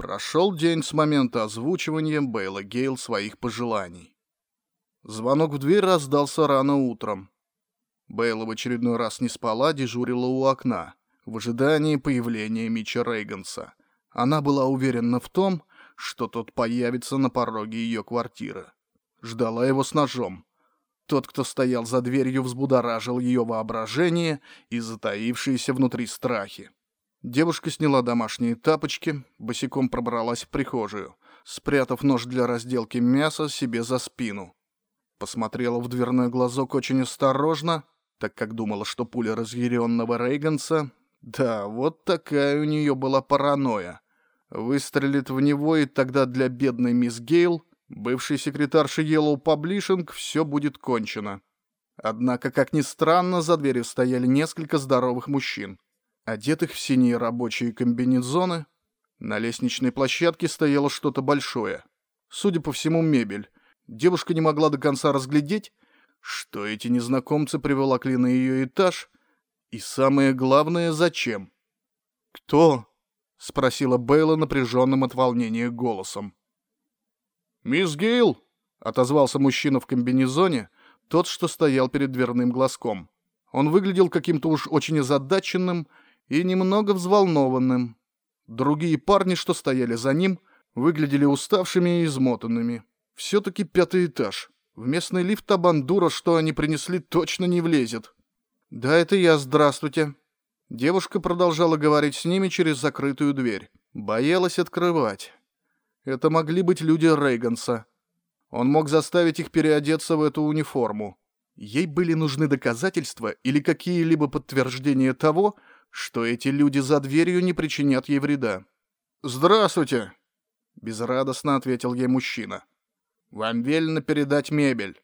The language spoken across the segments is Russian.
Прошел день с момента озвучивания Бейла Гейл своих пожеланий. Звонок в дверь раздался рано утром. Бейла в очередной раз не спала, дежурила у окна, в ожидании появления Мича Рейганса. Она была уверена в том, что тот появится на пороге ее квартиры. Ждала его с ножом. Тот, кто стоял за дверью, взбудоражил ее воображение и затаившиеся внутри страхи. Девушка сняла домашние тапочки, босиком пробралась в прихожую, спрятав нож для разделки мяса себе за спину. Посмотрела в дверной глазок очень осторожно, так как думала, что пуля разъяренного Рейганса... Да, вот такая у нее была паранойя. Выстрелит в него, и тогда для бедной мисс Гейл, бывшей секретарши Йеллоу Паблишинг, все будет кончено. Однако, как ни странно, за дверью стояли несколько здоровых мужчин одетых в синие рабочие комбинезоны. На лестничной площадке стояло что-то большое. Судя по всему, мебель. Девушка не могла до конца разглядеть, что эти незнакомцы приволокли на ее этаж, и самое главное, зачем. «Кто?» — спросила Бейла напряженным от волнения голосом. «Мисс Гейл!» — отозвался мужчина в комбинезоне, тот, что стоял перед дверным глазком. Он выглядел каким-то уж очень озадаченным и немного взволнованным. Другие парни, что стояли за ним, выглядели уставшими и измотанными. Все-таки пятый этаж. В местный лифт Абандура, что они принесли, точно не влезет. «Да, это я, здравствуйте». Девушка продолжала говорить с ними через закрытую дверь. Боялась открывать. Это могли быть люди Рейганса. Он мог заставить их переодеться в эту униформу. Ей были нужны доказательства или какие-либо подтверждения того, что эти люди за дверью не причинят ей вреда. «Здравствуйте!» — безрадостно ответил ей мужчина. «Вам велено передать мебель».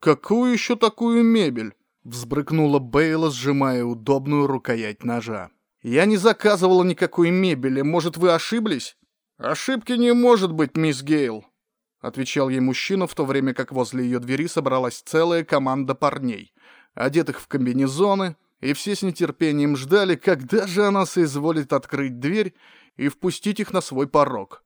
«Какую еще такую мебель?» — взбрыкнула Бейла, сжимая удобную рукоять ножа. «Я не заказывала никакой мебели. Может, вы ошиблись?» «Ошибки не может быть, мисс Гейл», — отвечал ей мужчина, в то время как возле ее двери собралась целая команда парней, одетых в комбинезоны, и все с нетерпением ждали, когда же она соизволит открыть дверь и впустить их на свой порог.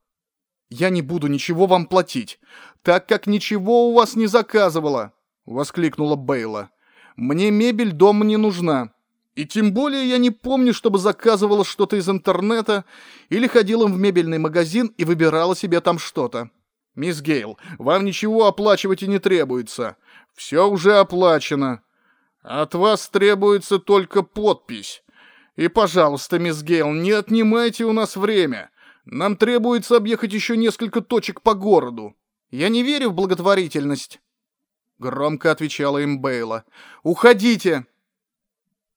«Я не буду ничего вам платить, так как ничего у вас не заказывала!» — воскликнула Бейла. «Мне мебель дома не нужна. И тем более я не помню, чтобы заказывала что-то из интернета или ходила в мебельный магазин и выбирала себе там что-то. Мисс Гейл, вам ничего оплачивать и не требуется. Все уже оплачено. От вас требуется только подпись. И, пожалуйста, мисс Гейл, не отнимайте у нас время. Нам требуется объехать еще несколько точек по городу. Я не верю в благотворительность. Громко отвечала им Бейла. Уходите.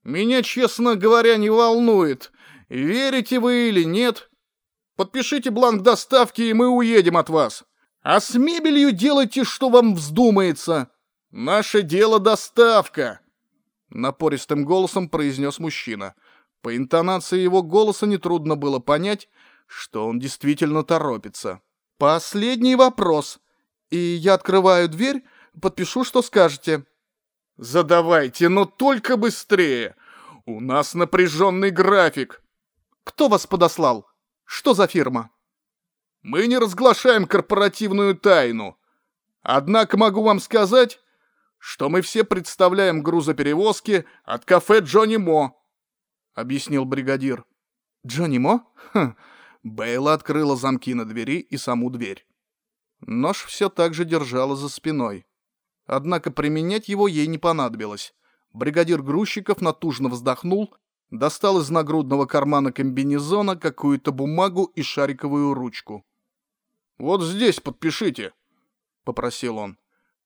Меня, честно говоря, не волнует, верите вы или нет. Подпишите бланк доставки, и мы уедем от вас. А с мебелью делайте, что вам вздумается. Наше дело доставка. Напористым голосом произнес мужчина. По интонации его голоса нетрудно было понять, что он действительно торопится. «Последний вопрос. И я открываю дверь, подпишу, что скажете». «Задавайте, но только быстрее. У нас напряженный график». «Кто вас подослал? Что за фирма?» «Мы не разглашаем корпоративную тайну. Однако могу вам сказать, что мы все представляем грузоперевозки от кафе Джонни Мо», — объяснил бригадир. «Джонни Мо?» хм. Бейла открыла замки на двери и саму дверь. Нож все так же держала за спиной. Однако применять его ей не понадобилось. Бригадир грузчиков натужно вздохнул, достал из нагрудного кармана комбинезона какую-то бумагу и шариковую ручку. «Вот здесь подпишите», — попросил он.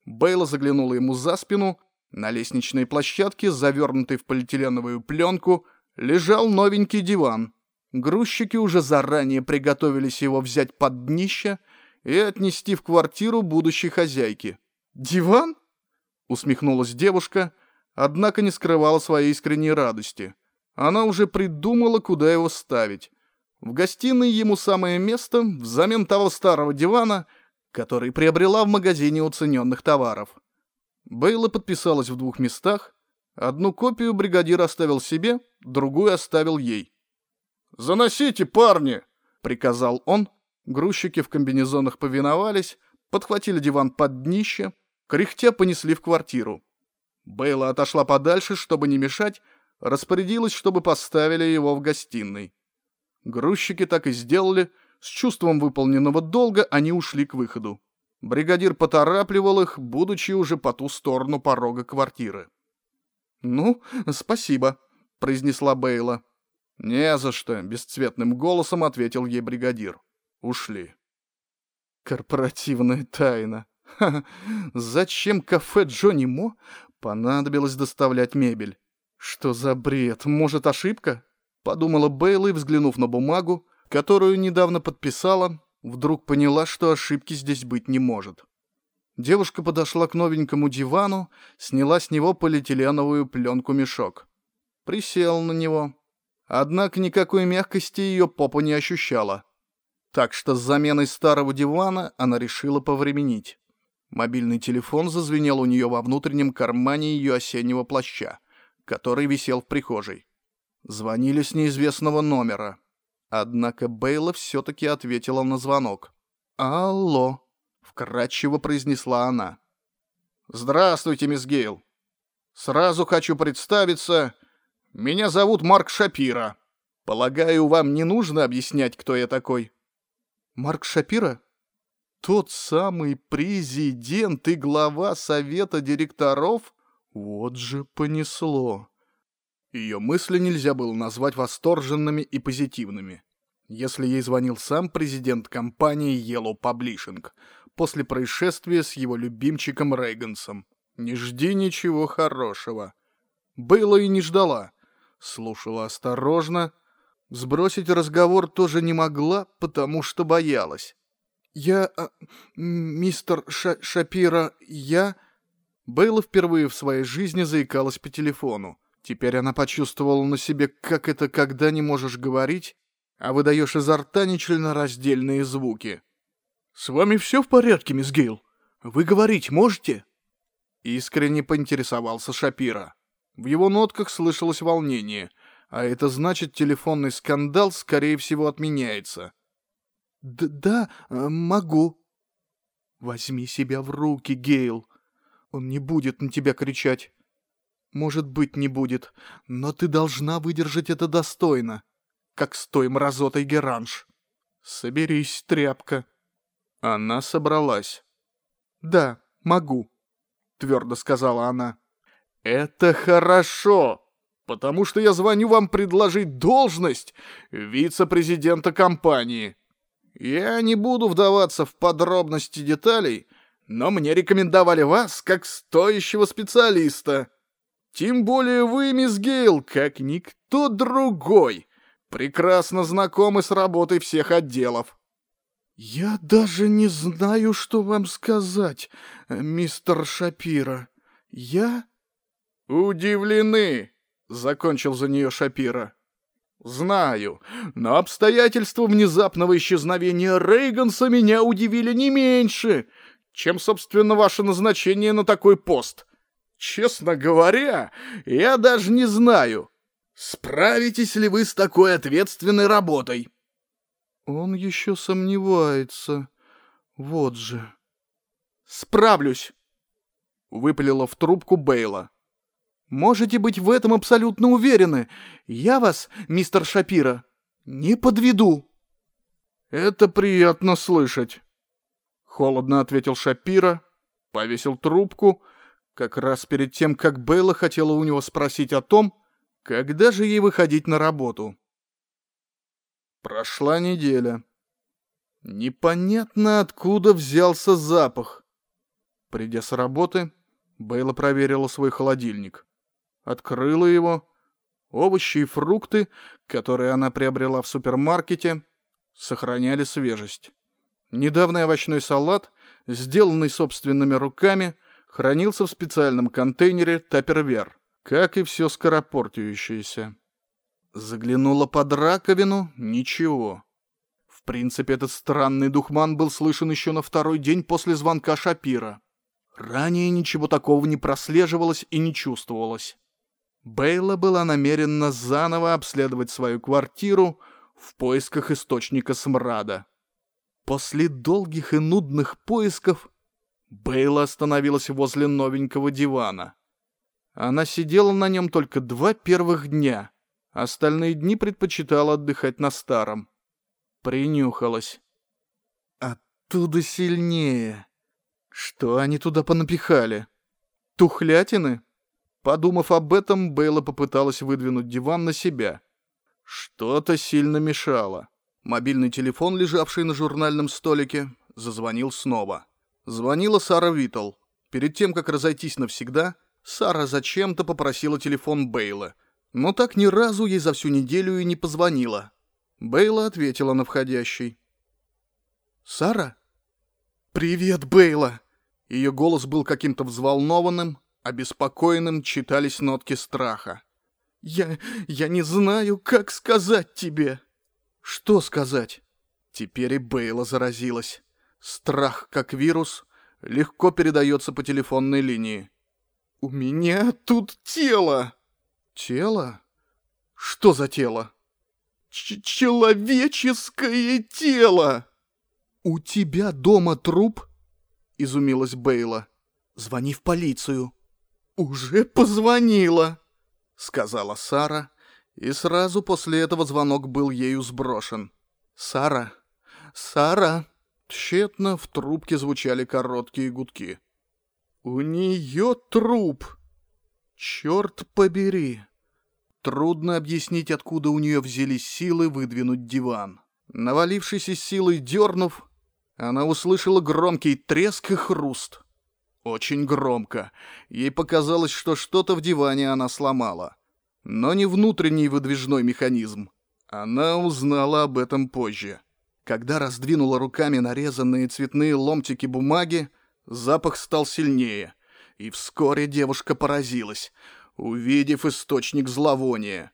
Бейла заглянула ему за спину. На лестничной площадке, завернутой в полиэтиленовую пленку, лежал новенький диван. Грузчики уже заранее приготовились его взять под днище и отнести в квартиру будущей хозяйки. «Диван?» — усмехнулась девушка, однако не скрывала своей искренней радости. Она уже придумала, куда его ставить. В гостиной ему самое место, взамен того старого дивана — который приобрела в магазине уцененных товаров. Бейла подписалась в двух местах. Одну копию бригадир оставил себе, другую оставил ей. «Заносите, парни! — приказал он. Грузчики в комбинезонах повиновались, подхватили диван под днище, кряхтя понесли в квартиру. Бейла отошла подальше, чтобы не мешать, распорядилась, чтобы поставили его в гостиной. Грузчики так и сделали, с чувством выполненного долга они ушли к выходу. Бригадир поторапливал их, будучи уже по ту сторону порога квартиры. «Ну, спасибо», — произнесла Бейла. «Не за что», — бесцветным голосом ответил ей бригадир. «Ушли». «Корпоративная тайна. Ха -ха. Зачем кафе Джонни Мо понадобилось доставлять мебель? Что за бред? Может, ошибка?» Подумала Бейла и, взглянув на бумагу, которую недавно подписала, вдруг поняла, что ошибки здесь быть не может. Девушка подошла к новенькому дивану, сняла с него полиэтиленовую пленку-мешок. Присела на него, Однако никакой мягкости ее попа не ощущала. Так что с заменой старого дивана она решила повременить. Мобильный телефон зазвенел у нее во внутреннем кармане ее осеннего плаща, который висел в прихожей. Звонили с неизвестного номера. Однако Бейла все-таки ответила на звонок. «Алло», — вкратчиво произнесла она. «Здравствуйте, мисс Гейл. Сразу хочу представиться. Меня зовут Марк Шапира. Полагаю, вам не нужно объяснять, кто я такой. Марк Шапира? Тот самый президент и глава совета директоров? Вот же понесло. Ее мысли нельзя было назвать восторженными и позитивными. Если ей звонил сам президент компании Yellow Publishing после происшествия с его любимчиком Рейгансом, не жди ничего хорошего. Было и не ждала слушала осторожно. Сбросить разговор тоже не могла, потому что боялась. «Я... А, мистер Ша Шапира, я...» Бейла впервые в своей жизни заикалась по телефону. Теперь она почувствовала на себе, как это, когда не можешь говорить, а выдаешь изо рта нечленораздельные звуки. «С вами все в порядке, мисс Гейл? Вы говорить можете?» Искренне поинтересовался Шапира. В его нотках слышалось волнение, а это значит, телефонный скандал, скорее всего, отменяется. Д «Да, э, могу». «Возьми себя в руки, Гейл. Он не будет на тебя кричать. Может быть, не будет, но ты должна выдержать это достойно, как с той мразотой Геранж. Соберись, тряпка». Она собралась. «Да, могу», — твердо сказала она. «Это хорошо, потому что я звоню вам предложить должность вице-президента компании. Я не буду вдаваться в подробности деталей, но мне рекомендовали вас как стоящего специалиста. Тем более вы, мисс Гейл, как никто другой, прекрасно знакомы с работой всех отделов». «Я даже не знаю, что вам сказать, мистер Шапира. Я «Удивлены!» — закончил за нее Шапира. «Знаю, но обстоятельства внезапного исчезновения Рейганса меня удивили не меньше, чем, собственно, ваше назначение на такой пост. Честно говоря, я даже не знаю, справитесь ли вы с такой ответственной работой». Он еще сомневается. Вот же. «Справлюсь!» — выпалила в трубку Бейла. Можете быть в этом абсолютно уверены. Я вас, мистер Шапира, не подведу. Это приятно слышать. Холодно ответил Шапира, повесил трубку, как раз перед тем, как Белла хотела у него спросить о том, когда же ей выходить на работу. Прошла неделя. Непонятно, откуда взялся запах. Придя с работы, Бейла проверила свой холодильник открыла его. Овощи и фрукты, которые она приобрела в супермаркете, сохраняли свежесть. Недавний овощной салат, сделанный собственными руками, хранился в специальном контейнере Тапервер, как и все скоропортящееся. Заглянула под раковину — ничего. В принципе, этот странный духман был слышен еще на второй день после звонка Шапира. Ранее ничего такого не прослеживалось и не чувствовалось. Бейла была намерена заново обследовать свою квартиру в поисках источника смрада. После долгих и нудных поисков Бейла остановилась возле новенького дивана. Она сидела на нем только два первых дня, остальные дни предпочитала отдыхать на старом. Принюхалась. Оттуда сильнее. Что они туда понапихали? Тухлятины? Подумав об этом, Бейла попыталась выдвинуть диван на себя. Что-то сильно мешало. Мобильный телефон, лежавший на журнальном столике, зазвонил снова. Звонила Сара Витл. Перед тем, как разойтись навсегда, Сара зачем-то попросила телефон Бейла, но так ни разу ей за всю неделю и не позвонила. Бейла ответила на входящий. «Сара?» «Привет, Бейла!» Ее голос был каким-то взволнованным, обеспокоенным читались нотки страха. «Я... я не знаю, как сказать тебе!» «Что сказать?» Теперь и Бейла заразилась. Страх, как вирус, легко передается по телефонной линии. «У меня тут тело!» «Тело? Что за тело?» «Человеческое тело!» «У тебя дома труп?» — изумилась Бейла. «Звони в полицию». «Уже позвонила», — сказала Сара, и сразу после этого звонок был ею сброшен. «Сара! Сара!» Тщетно в трубке звучали короткие гудки. «У нее труп! Черт побери!» Трудно объяснить, откуда у нее взялись силы выдвинуть диван. Навалившись силой дернув, она услышала громкий треск и хруст. Очень громко. Ей показалось, что что-то в диване она сломала. Но не внутренний выдвижной механизм. Она узнала об этом позже. Когда раздвинула руками нарезанные цветные ломтики бумаги, запах стал сильнее. И вскоре девушка поразилась, увидев источник зловония.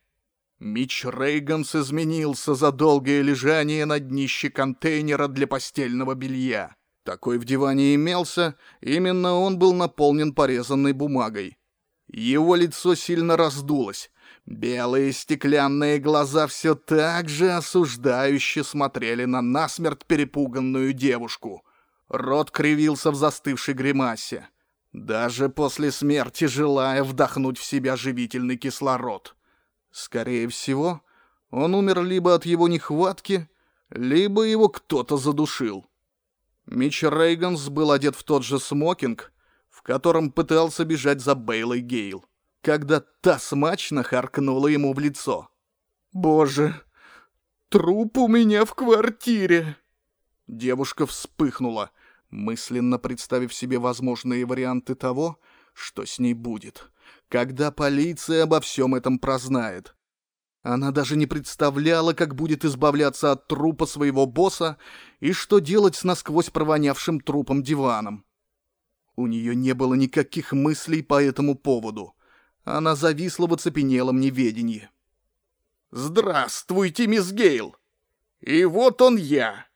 Мич Рейганс изменился за долгое лежание на днище контейнера для постельного белья. Такой в диване имелся, именно он был наполнен порезанной бумагой. Его лицо сильно раздулось. Белые стеклянные глаза все так же осуждающе смотрели на насмерть перепуганную девушку. Рот кривился в застывшей гримасе. Даже после смерти желая вдохнуть в себя живительный кислород. Скорее всего, он умер либо от его нехватки, либо его кто-то задушил. Мич Рейганс был одет в тот же смокинг, в котором пытался бежать за Бейлой Гейл, когда та смачно харкнула ему в лицо. «Боже, труп у меня в квартире!» Девушка вспыхнула, мысленно представив себе возможные варианты того, что с ней будет, когда полиция обо всем этом прознает. Она даже не представляла, как будет избавляться от трупа своего босса и что делать с насквозь провонявшим трупом диваном. У нее не было никаких мыслей по этому поводу. Она зависла в оцепенелом неведении. «Здравствуйте, мисс Гейл! И вот он я!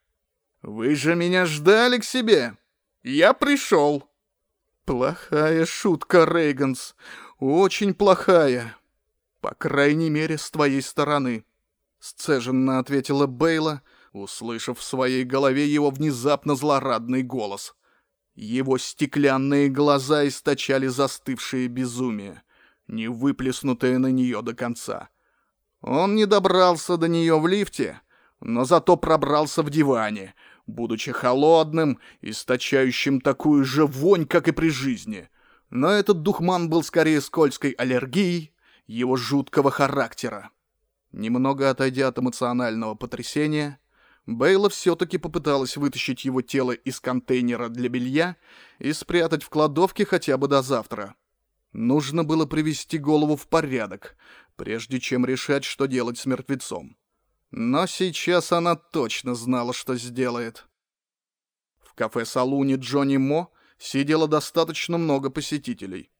Вы же меня ждали к себе! Я пришел!» «Плохая шутка, Рейганс, очень плохая!» «По крайней мере, с твоей стороны», — сцеженно ответила Бейла, услышав в своей голове его внезапно злорадный голос. Его стеклянные глаза источали застывшее безумие, не выплеснутое на нее до конца. Он не добрался до нее в лифте, но зато пробрался в диване, будучи холодным, источающим такую же вонь, как и при жизни. Но этот духман был скорее скользкой аллергией, его жуткого характера. Немного отойдя от эмоционального потрясения, Бейла все-таки попыталась вытащить его тело из контейнера для белья и спрятать в кладовке хотя бы до завтра. Нужно было привести голову в порядок, прежде чем решать, что делать с мертвецом. Но сейчас она точно знала, что сделает. В кафе-салуне Джонни Мо сидело достаточно много посетителей.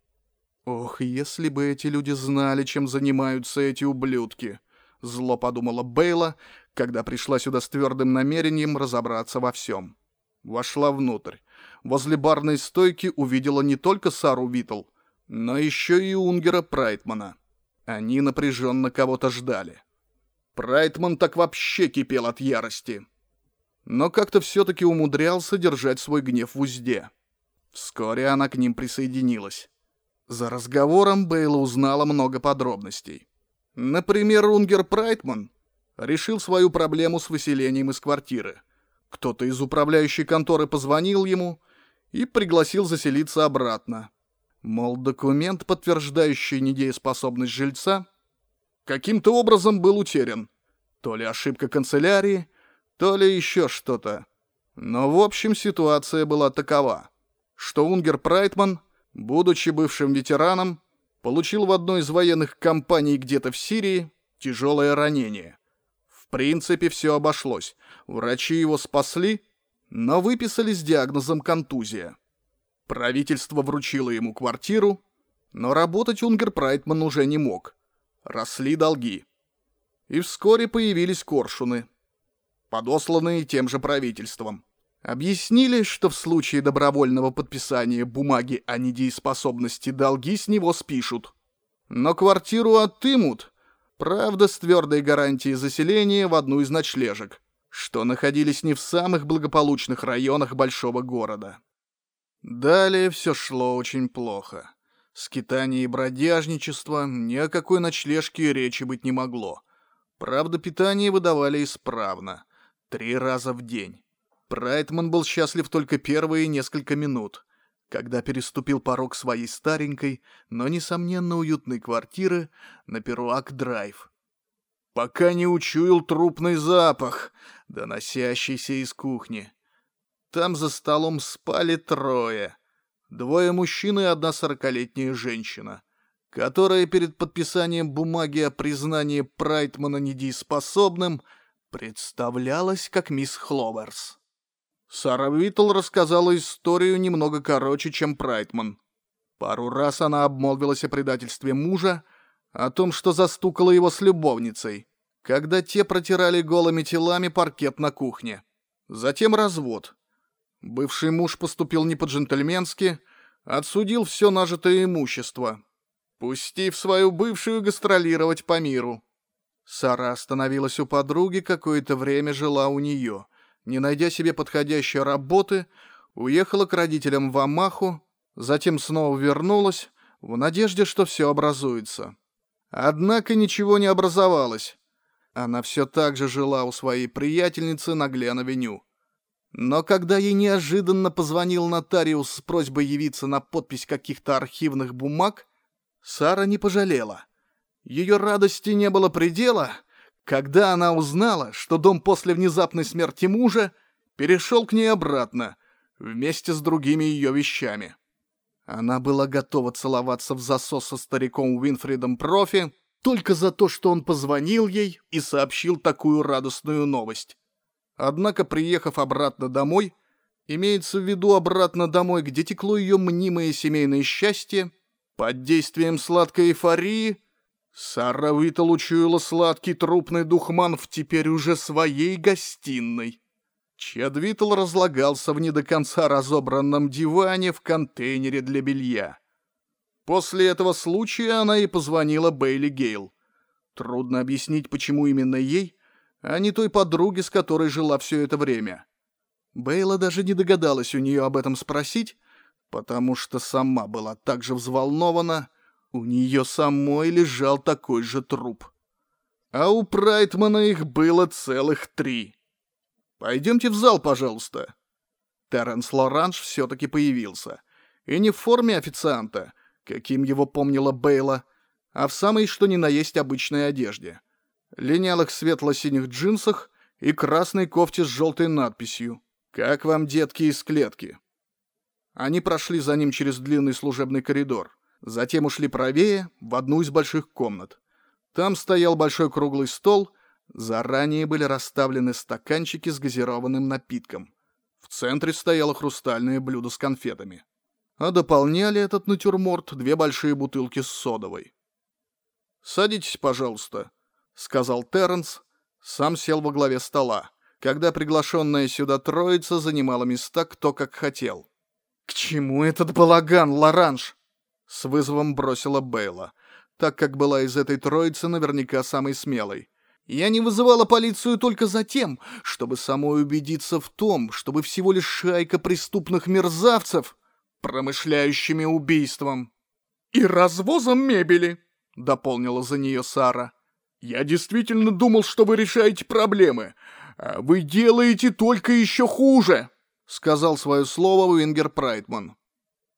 «Ох, если бы эти люди знали, чем занимаются эти ублюдки!» Зло подумала Бейла, когда пришла сюда с твердым намерением разобраться во всем. Вошла внутрь. Возле барной стойки увидела не только Сару Витл, но еще и Унгера Прайтмана. Они напряженно кого-то ждали. Прайтман так вообще кипел от ярости. Но как-то все-таки умудрялся держать свой гнев в узде. Вскоре она к ним присоединилась. За разговором Бейла узнала много подробностей. Например, Унгер Прайтман решил свою проблему с выселением из квартиры. Кто-то из управляющей конторы позвонил ему и пригласил заселиться обратно. Мол, документ, подтверждающий недееспособность жильца, каким-то образом был утерян. То ли ошибка канцелярии, то ли еще что-то. Но в общем ситуация была такова, что Унгер Прайтман, будучи бывшим ветераном, получил в одной из военных компаний где-то в Сирии тяжелое ранение. В принципе, все обошлось. Врачи его спасли, но выписали с диагнозом контузия. Правительство вручило ему квартиру, но работать Унгер Прайтман уже не мог. Росли долги. И вскоре появились коршуны, подосланные тем же правительством. Объяснили, что в случае добровольного подписания бумаги о недееспособности долги с него спишут. Но квартиру отымут, правда, с твердой гарантией заселения в одну из ночлежек, что находились не в самых благополучных районах большого города. Далее все шло очень плохо. Скитание и бродяжничество, ни о какой ночлежке речи быть не могло. Правда, питание выдавали исправно, три раза в день. Прайтман был счастлив только первые несколько минут, когда переступил порог своей старенькой, но, несомненно, уютной квартиры на Перуак-драйв. Пока не учуял трупный запах, доносящийся из кухни. Там за столом спали трое. Двое мужчин и одна сорокалетняя женщина, которая перед подписанием бумаги о признании Прайтмана недееспособным представлялась как мисс Хловерс. Сара Витл рассказала историю немного короче, чем Прайтман. Пару раз она обмолвилась о предательстве мужа, о том, что застукала его с любовницей, когда те протирали голыми телами паркет на кухне. Затем развод. Бывший муж поступил не по-джентльменски, отсудил все нажитое имущество, пустив свою бывшую гастролировать по миру. Сара остановилась у подруги, какое-то время жила у нее. Не найдя себе подходящей работы, уехала к родителям в Амаху, затем снова вернулась, в надежде, что все образуется. Однако ничего не образовалось. Она все так же жила у своей приятельницы на Глен-авеню. Но когда ей неожиданно позвонил нотариус с просьбой явиться на подпись каких-то архивных бумаг, Сара не пожалела. Ее радости не было предела, когда она узнала, что дом после внезапной смерти мужа перешел к ней обратно, вместе с другими ее вещами. Она была готова целоваться в засос со стариком Уинфридом Профи только за то, что он позвонил ей и сообщил такую радостную новость. Однако, приехав обратно домой, имеется в виду обратно домой, где текло ее мнимое семейное счастье, под действием сладкой эйфории, Сара Витал учуяла сладкий трупный духман в теперь уже своей гостиной. Чед Витал разлагался в не до конца разобранном диване в контейнере для белья. После этого случая она и позвонила Бейли Гейл. Трудно объяснить, почему именно ей, а не той подруге, с которой жила все это время. Бейла даже не догадалась у нее об этом спросить, потому что сама была так же взволнована, у нее самой лежал такой же труп. А у Прайтмана их было целых три. «Пойдемте в зал, пожалуйста». Терренс Лоранж все-таки появился. И не в форме официанта, каким его помнила Бейла, а в самой что ни на есть обычной одежде линялых светло-синих джинсах и красной кофте с желтой надписью «Как вам, детки, из клетки?». Они прошли за ним через длинный служебный коридор. Затем ушли правее, в одну из больших комнат. Там стоял большой круглый стол, заранее были расставлены стаканчики с газированным напитком. В центре стояло хрустальное блюдо с конфетами. А дополняли этот натюрморт две большие бутылки с содовой. «Садитесь, пожалуйста», сказал Терренс, сам сел во главе стола, когда приглашенная сюда троица занимала места кто как хотел. «К чему этот балаган, Лоранж?» С вызовом бросила Бейла, так как была из этой троицы наверняка самой смелой. Я не вызывала полицию только за тем, чтобы самой убедиться в том, чтобы всего лишь шайка преступных мерзавцев, промышляющими убийством. «И развозом мебели», — дополнила за нее Сара. «Я действительно думал, что вы решаете проблемы. А вы делаете только еще хуже», — сказал свое слово Уингер Прайтман.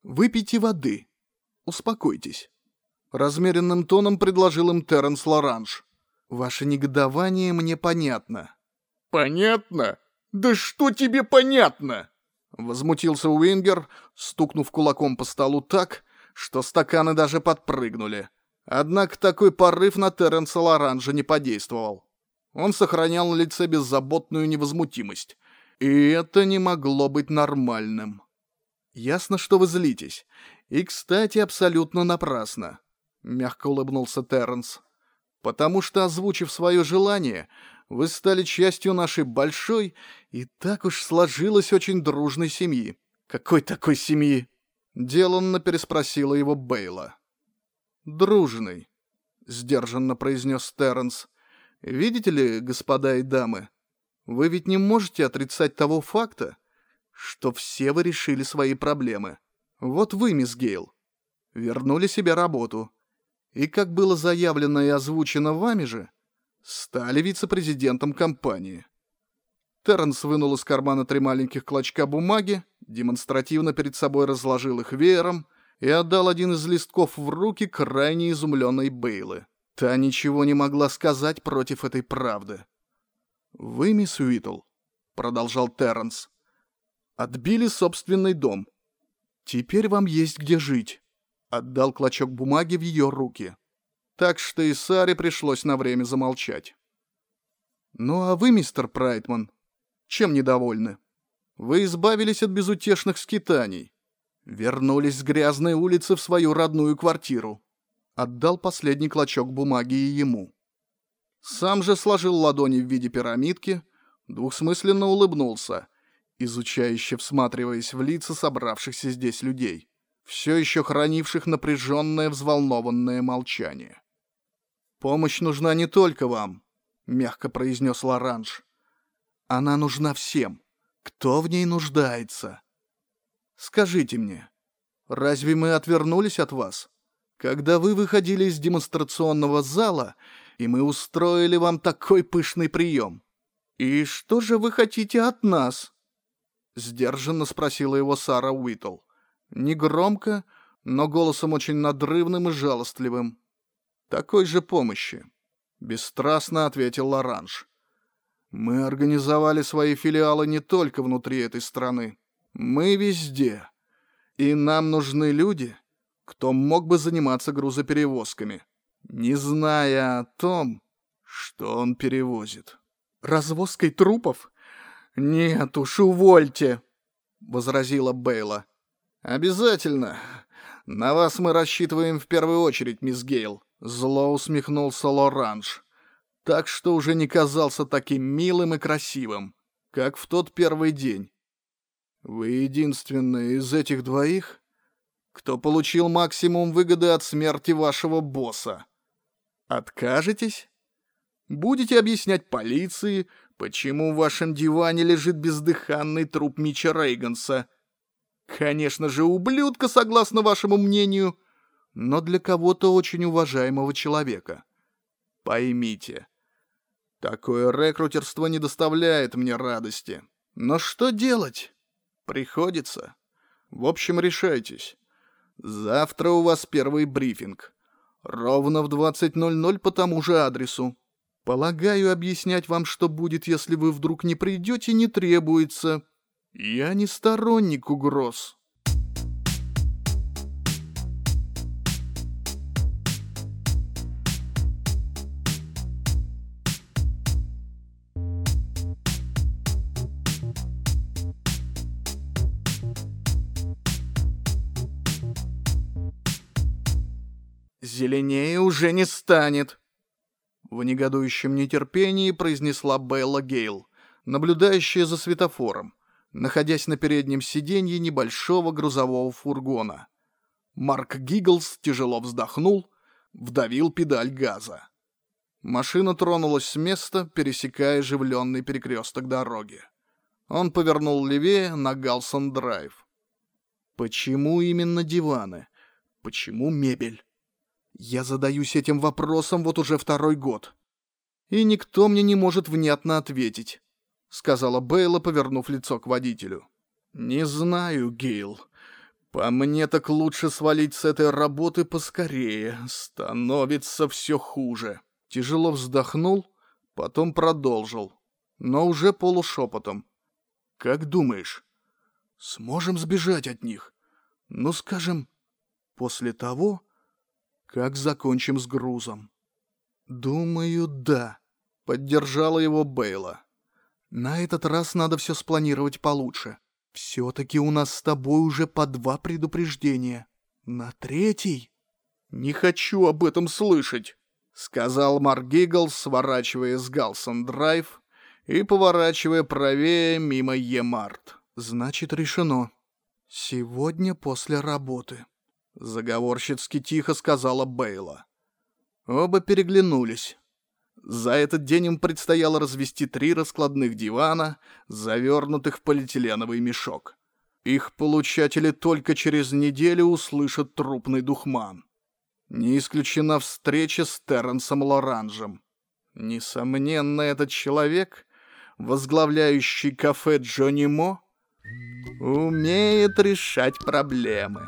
«Выпейте воды. Успокойтесь». Размеренным тоном предложил им Терренс Лоранж. «Ваше негодование мне понятно». «Понятно? Да что тебе понятно?» Возмутился Уингер, стукнув кулаком по столу так, что стаканы даже подпрыгнули. Однако такой порыв на Терренса Лоранжа не подействовал. Он сохранял на лице беззаботную невозмутимость. И это не могло быть нормальным. «Ясно, что вы злитесь. И, кстати, абсолютно напрасно. — мягко улыбнулся Терренс. «Потому что, озвучив свое желание, вы стали частью нашей большой и так уж сложилась очень дружной семьи». «Какой такой семьи?» — деланно переспросила его Бейла. «Дружный», — сдержанно произнес Терренс. «Видите ли, господа и дамы, вы ведь не можете отрицать того факта, что все вы решили свои проблемы. Вот вы, мисс Гейл, вернули себе работу» и, как было заявлено и озвучено вами же, стали вице-президентом компании. Терренс вынул из кармана три маленьких клочка бумаги, демонстративно перед собой разложил их веером и отдал один из листков в руки крайне изумленной Бейлы. Та ничего не могла сказать против этой правды. «Вы, мисс Уитл», — продолжал Терренс, — «отбили собственный дом. Теперь вам есть где жить отдал клочок бумаги в ее руки. Так что и Саре пришлось на время замолчать. «Ну а вы, мистер Прайтман, чем недовольны? Вы избавились от безутешных скитаний, вернулись с грязной улицы в свою родную квартиру». Отдал последний клочок бумаги и ему. Сам же сложил ладони в виде пирамидки, двухсмысленно улыбнулся, изучающе всматриваясь в лица собравшихся здесь людей все еще хранивших напряженное взволнованное молчание. «Помощь нужна не только вам», — мягко произнес Лоранж. «Она нужна всем, кто в ней нуждается. Скажите мне, разве мы отвернулись от вас, когда вы выходили из демонстрационного зала, и мы устроили вам такой пышный прием? И что же вы хотите от нас?» Сдержанно спросила его Сара Уитл. Негромко, но голосом очень надрывным и жалостливым. «Такой же помощи», — бесстрастно ответил Лоранж. «Мы организовали свои филиалы не только внутри этой страны. Мы везде. И нам нужны люди, кто мог бы заниматься грузоперевозками, не зная о том, что он перевозит». «Развозкой трупов? Нет уж, увольте!» — возразила Бейла. «Обязательно. На вас мы рассчитываем в первую очередь, мисс Гейл», — зло усмехнулся Лоранж. Так что уже не казался таким милым и красивым, как в тот первый день. «Вы единственная из этих двоих, кто получил максимум выгоды от смерти вашего босса. Откажетесь? Будете объяснять полиции, почему в вашем диване лежит бездыханный труп Мича Рейганса — Конечно же, ублюдка, согласно вашему мнению, но для кого-то очень уважаемого человека. Поймите, такое рекрутерство не доставляет мне радости. Но что делать? Приходится. В общем, решайтесь. Завтра у вас первый брифинг. Ровно в 20.00 по тому же адресу. Полагаю, объяснять вам, что будет, если вы вдруг не придете, не требуется. Я не сторонник угроз. Зеленее уже не станет. В негодующем нетерпении произнесла Белла Гейл, наблюдающая за светофором находясь на переднем сиденье небольшого грузового фургона. Марк Гигглс тяжело вздохнул, вдавил педаль газа. Машина тронулась с места, пересекая оживленный перекресток дороги. Он повернул левее на Галсон-драйв. Почему именно диваны? Почему мебель? Я задаюсь этим вопросом вот уже второй год. И никто мне не может внятно ответить, сказала Бейла, повернув лицо к водителю. Не знаю, Гейл. По мне так лучше свалить с этой работы поскорее. Становится все хуже. Тяжело вздохнул, потом продолжил, но уже полушепотом. Как думаешь, сможем сбежать от них? Ну, скажем, после того, как закончим с грузом. Думаю, да. Поддержала его Бейла. На этот раз надо все спланировать получше. Все-таки у нас с тобой уже по два предупреждения. На третий? Не хочу об этом слышать, сказал Марк Гигл, сворачивая с Галсон-драйв и поворачивая правее мимо Емарт. Значит, решено. Сегодня после работы. Заговорщицки тихо сказала Бейла. Оба переглянулись. За этот день им предстояло развести три раскладных дивана, завернутых в полиэтиленовый мешок. Их получатели только через неделю услышат трупный духман. Не исключена встреча с Терренсом Лоранжем. Несомненно, этот человек, возглавляющий кафе Джонни Мо, умеет решать проблемы.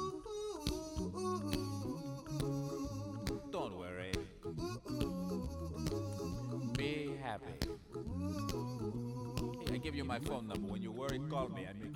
My phone number. When you're worried, call me. I make